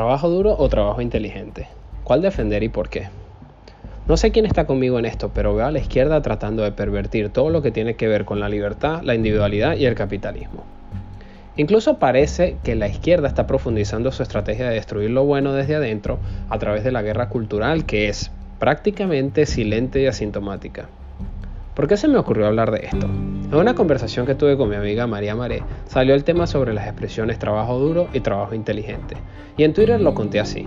¿Trabajo duro o trabajo inteligente? ¿Cuál defender y por qué? No sé quién está conmigo en esto, pero veo a la izquierda tratando de pervertir todo lo que tiene que ver con la libertad, la individualidad y el capitalismo. Incluso parece que la izquierda está profundizando su estrategia de destruir lo bueno desde adentro a través de la guerra cultural que es prácticamente silente y asintomática. ¿Por qué se me ocurrió hablar de esto? En una conversación que tuve con mi amiga María Maré, salió el tema sobre las expresiones trabajo duro y trabajo inteligente, y en Twitter lo conté así.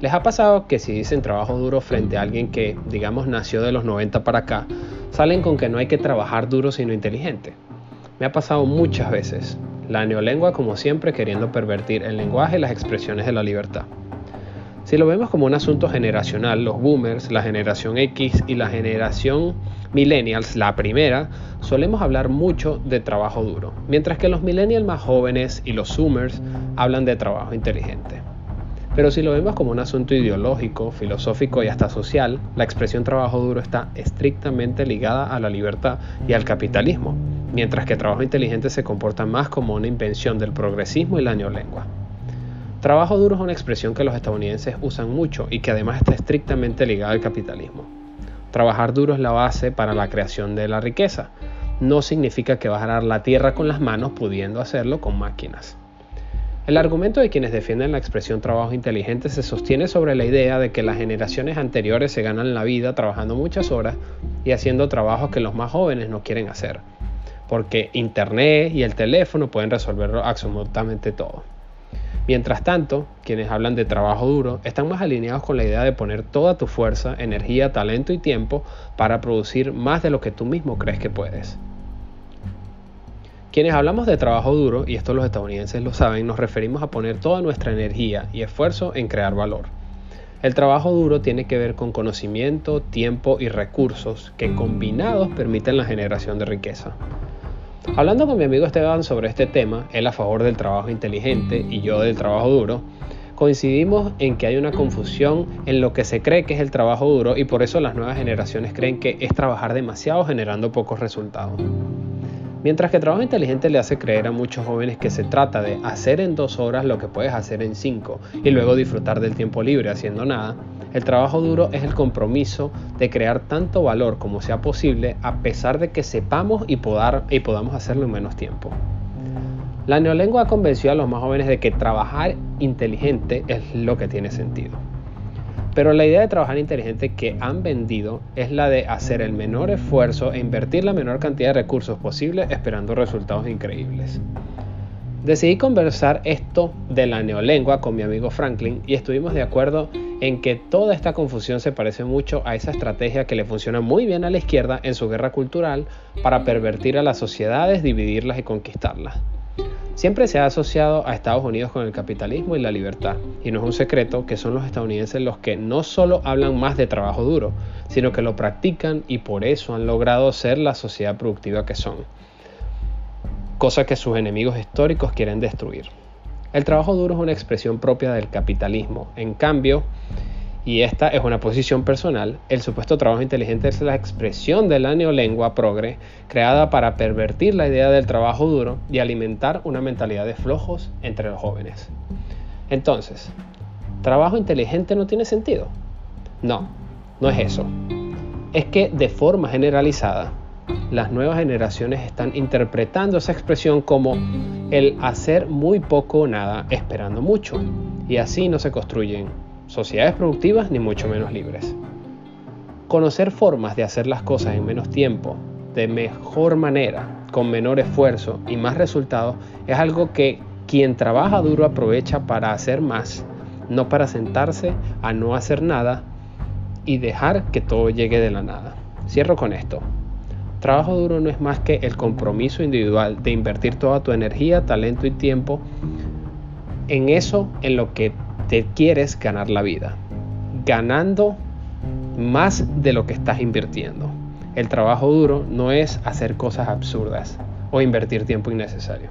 ¿Les ha pasado que si dicen trabajo duro frente a alguien que, digamos, nació de los 90 para acá, salen con que no hay que trabajar duro sino inteligente? Me ha pasado muchas veces. La neolengua, como siempre, queriendo pervertir el lenguaje y las expresiones de la libertad. Si lo vemos como un asunto generacional, los boomers, la generación X y la generación millennials, la primera, solemos hablar mucho de trabajo duro, mientras que los millennials más jóvenes y los zoomers hablan de trabajo inteligente. Pero si lo vemos como un asunto ideológico, filosófico y hasta social, la expresión trabajo duro está estrictamente ligada a la libertad y al capitalismo, mientras que trabajo inteligente se comporta más como una invención del progresismo y la neolengua. Trabajo duro es una expresión que los estadounidenses usan mucho y que además está estrictamente ligada al capitalismo. Trabajar duro es la base para la creación de la riqueza. No significa que vas a dar la tierra con las manos pudiendo hacerlo con máquinas. El argumento de quienes defienden la expresión trabajo inteligente se sostiene sobre la idea de que las generaciones anteriores se ganan la vida trabajando muchas horas y haciendo trabajos que los más jóvenes no quieren hacer, porque Internet y el teléfono pueden resolverlo absolutamente todo. Mientras tanto, quienes hablan de trabajo duro están más alineados con la idea de poner toda tu fuerza, energía, talento y tiempo para producir más de lo que tú mismo crees que puedes. Quienes hablamos de trabajo duro, y esto los estadounidenses lo saben, nos referimos a poner toda nuestra energía y esfuerzo en crear valor. El trabajo duro tiene que ver con conocimiento, tiempo y recursos que combinados permiten la generación de riqueza. Hablando con mi amigo Esteban sobre este tema, él a favor del trabajo inteligente y yo del trabajo duro, coincidimos en que hay una confusión en lo que se cree que es el trabajo duro y por eso las nuevas generaciones creen que es trabajar demasiado generando pocos resultados. Mientras que trabajo inteligente le hace creer a muchos jóvenes que se trata de hacer en dos horas lo que puedes hacer en cinco y luego disfrutar del tiempo libre haciendo nada, el trabajo duro es el compromiso de crear tanto valor como sea posible a pesar de que sepamos y, podamos hacerlo en menos tiempo. La neolengua convenció a los más jóvenes de que trabajar inteligente es lo que tiene sentido. Pero la idea de trabajar inteligente que han vendido es la de hacer el menor esfuerzo e invertir la menor cantidad de recursos posible esperando resultados increíbles. Decidí conversar esto de la neolengua con mi amigo Franklin y estuvimos de acuerdo en que toda esta confusión se parece mucho a esa estrategia que le funciona muy bien a la izquierda en su guerra cultural para pervertir a las sociedades, dividirlas y conquistarlas. Siempre se ha asociado a Estados Unidos con el capitalismo y la libertad, y no es un secreto que son los estadounidenses los que no solo hablan más de trabajo duro, sino que lo practican y por eso han logrado ser la sociedad productiva que son cosa que sus enemigos históricos quieren destruir. El trabajo duro es una expresión propia del capitalismo. En cambio, y esta es una posición personal, el supuesto trabajo inteligente es la expresión de la neolengua progre creada para pervertir la idea del trabajo duro y alimentar una mentalidad de flojos entre los jóvenes. Entonces, ¿trabajo inteligente no tiene sentido? No, no es eso. Es que de forma generalizada, las nuevas generaciones están interpretando esa expresión como el hacer muy poco o nada esperando mucho. Y así no se construyen sociedades productivas ni mucho menos libres. Conocer formas de hacer las cosas en menos tiempo, de mejor manera, con menor esfuerzo y más resultados es algo que quien trabaja duro aprovecha para hacer más, no para sentarse a no hacer nada y dejar que todo llegue de la nada. Cierro con esto. Trabajo duro no es más que el compromiso individual de invertir toda tu energía, talento y tiempo en eso en lo que te quieres ganar la vida, ganando más de lo que estás invirtiendo. El trabajo duro no es hacer cosas absurdas o invertir tiempo innecesario.